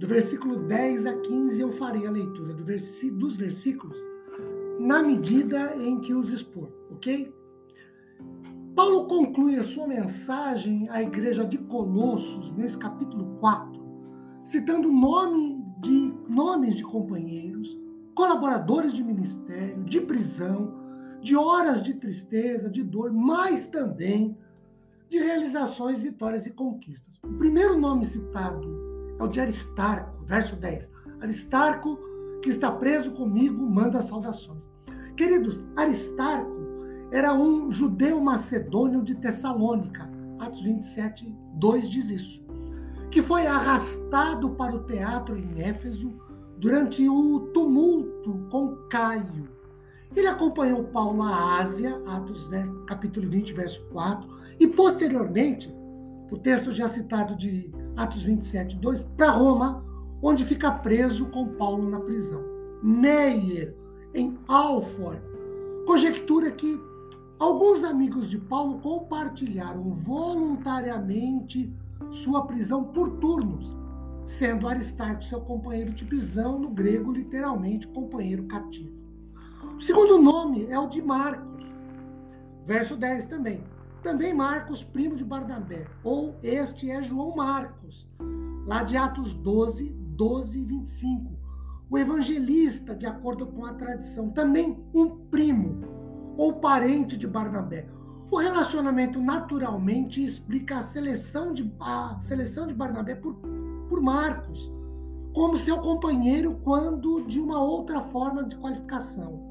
do versículo 10 a 15 eu farei a leitura do versi dos versículos na medida em que os expor, ok? Paulo conclui a sua mensagem à igreja de Colossos, nesse capítulo 4, citando nome de, nomes de companheiros, colaboradores de ministério, de prisão, de horas de tristeza, de dor, mas também de realizações, vitórias e conquistas. O primeiro nome citado é o de Aristarco, verso 10. Aristarco, que está preso comigo, manda saudações. Queridos, Aristarco era um judeu macedônio de Tessalônica. Atos 27, 2 diz isso. Que foi arrastado para o teatro em Éfeso durante o tumulto com Caio. Ele acompanhou Paulo à Ásia, Atos capítulo 20, verso 4, e posteriormente, o texto já citado de Atos 27, 2, para Roma, onde fica preso com Paulo na prisão. Meyer, em Alford, conjectura que alguns amigos de Paulo compartilharam voluntariamente sua prisão por turnos, sendo Aristarco seu companheiro de prisão, no grego, literalmente, companheiro cativo. O segundo nome é o de Marcos, verso 10 também. Também Marcos, primo de Barnabé, ou este é João Marcos, lá de Atos 12, 12 e 25. O evangelista, de acordo com a tradição, também um primo ou parente de Barnabé. O relacionamento naturalmente explica a seleção de, a seleção de Barnabé por, por Marcos, como seu companheiro, quando de uma outra forma de qualificação.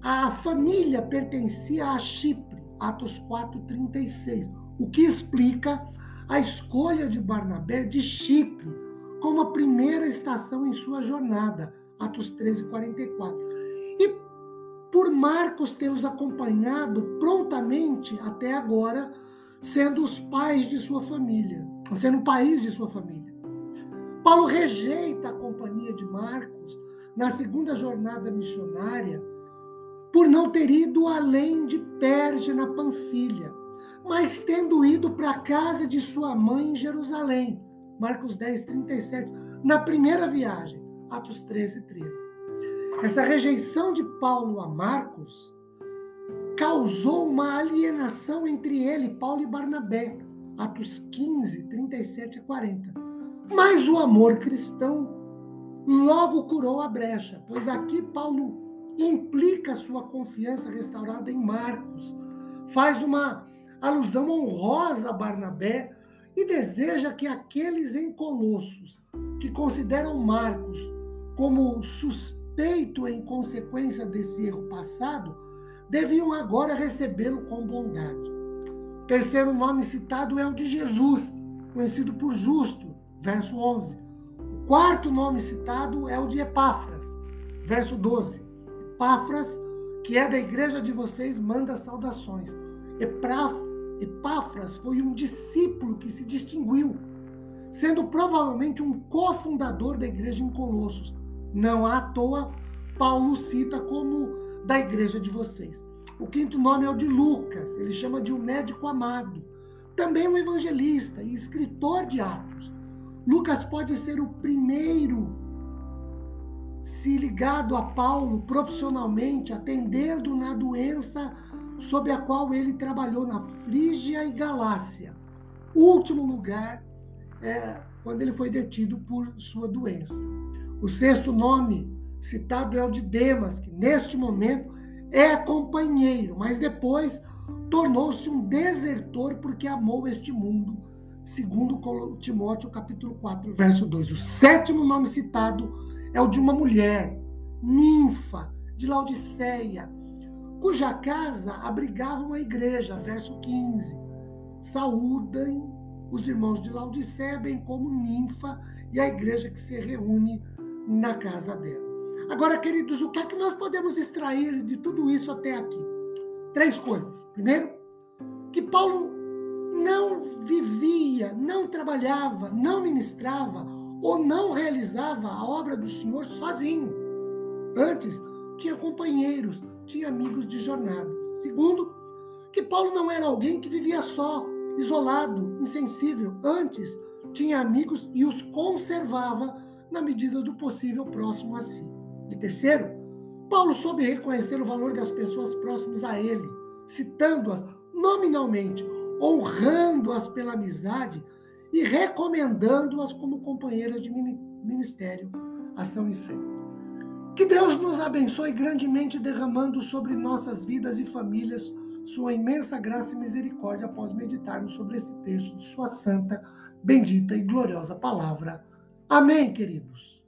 A família pertencia a Chipre Atos 4:36, o que explica a escolha de Barnabé de Chipre como a primeira estação em sua jornada, Atos 13:44. E por Marcos tê-los acompanhado prontamente até agora, sendo os pais de sua família, sendo o país de sua família. Paulo rejeita a companhia de Marcos na segunda jornada missionária por não ter ido além de Perge na Panfilha, mas tendo ido para a casa de sua mãe em Jerusalém. Marcos 10, 37, na primeira viagem, Atos 13, 13. Essa rejeição de Paulo a Marcos causou uma alienação entre ele, Paulo e Barnabé, Atos 15, 37 a 40. Mas o amor cristão logo curou a brecha, pois aqui Paulo implica sua confiança restaurada em Marcos, faz uma alusão honrosa a Barnabé e deseja que aqueles em Colossos que consideram Marcos como suspeito em consequência desse erro passado, deviam agora recebê-lo com bondade. O terceiro nome citado é o de Jesus, conhecido por Justo, verso 11. O quarto nome citado é o de Epáfras, verso 12. Epáfras, que é da igreja de vocês, manda saudações. Epáfras foi um discípulo que se distinguiu, sendo provavelmente um cofundador da igreja em Colossos. Não à toa, Paulo cita como da igreja de vocês. O quinto nome é o de Lucas, ele chama de um médico amado. Também um evangelista e escritor de Atos. Lucas pode ser o primeiro se ligado a Paulo profissionalmente, atendendo na doença sob a qual ele trabalhou na Frígia e Galácia. Último lugar é quando ele foi detido por sua doença. O sexto nome citado é o de Demas, que neste momento é companheiro, mas depois tornou-se um desertor porque amou este mundo, segundo Timóteo capítulo 4, verso 2. O sétimo nome citado é o de uma mulher, ninfa, de Laodiceia, cuja casa abrigava uma igreja, verso 15. Saúdem os irmãos de Laodiceia, bem como ninfa e a igreja que se reúne na casa dela. Agora, queridos, o que é que nós podemos extrair de tudo isso até aqui? Três coisas. Primeiro, que Paulo não vivia, não trabalhava, não ministrava ou não realizava a obra do Senhor sozinho. Antes, tinha companheiros, tinha amigos de jornadas. Segundo, que Paulo não era alguém que vivia só, isolado, insensível. Antes, tinha amigos e os conservava na medida do possível próximo a si. E terceiro, Paulo soube reconhecer o valor das pessoas próximas a ele, citando-as nominalmente, honrando-as pela amizade e recomendando-as como companheiras de ministério, ação e fé. Que Deus nos abençoe grandemente, derramando sobre nossas vidas e famílias sua imensa graça e misericórdia após meditarmos sobre esse texto de Sua santa, bendita e gloriosa palavra. Amém, queridos.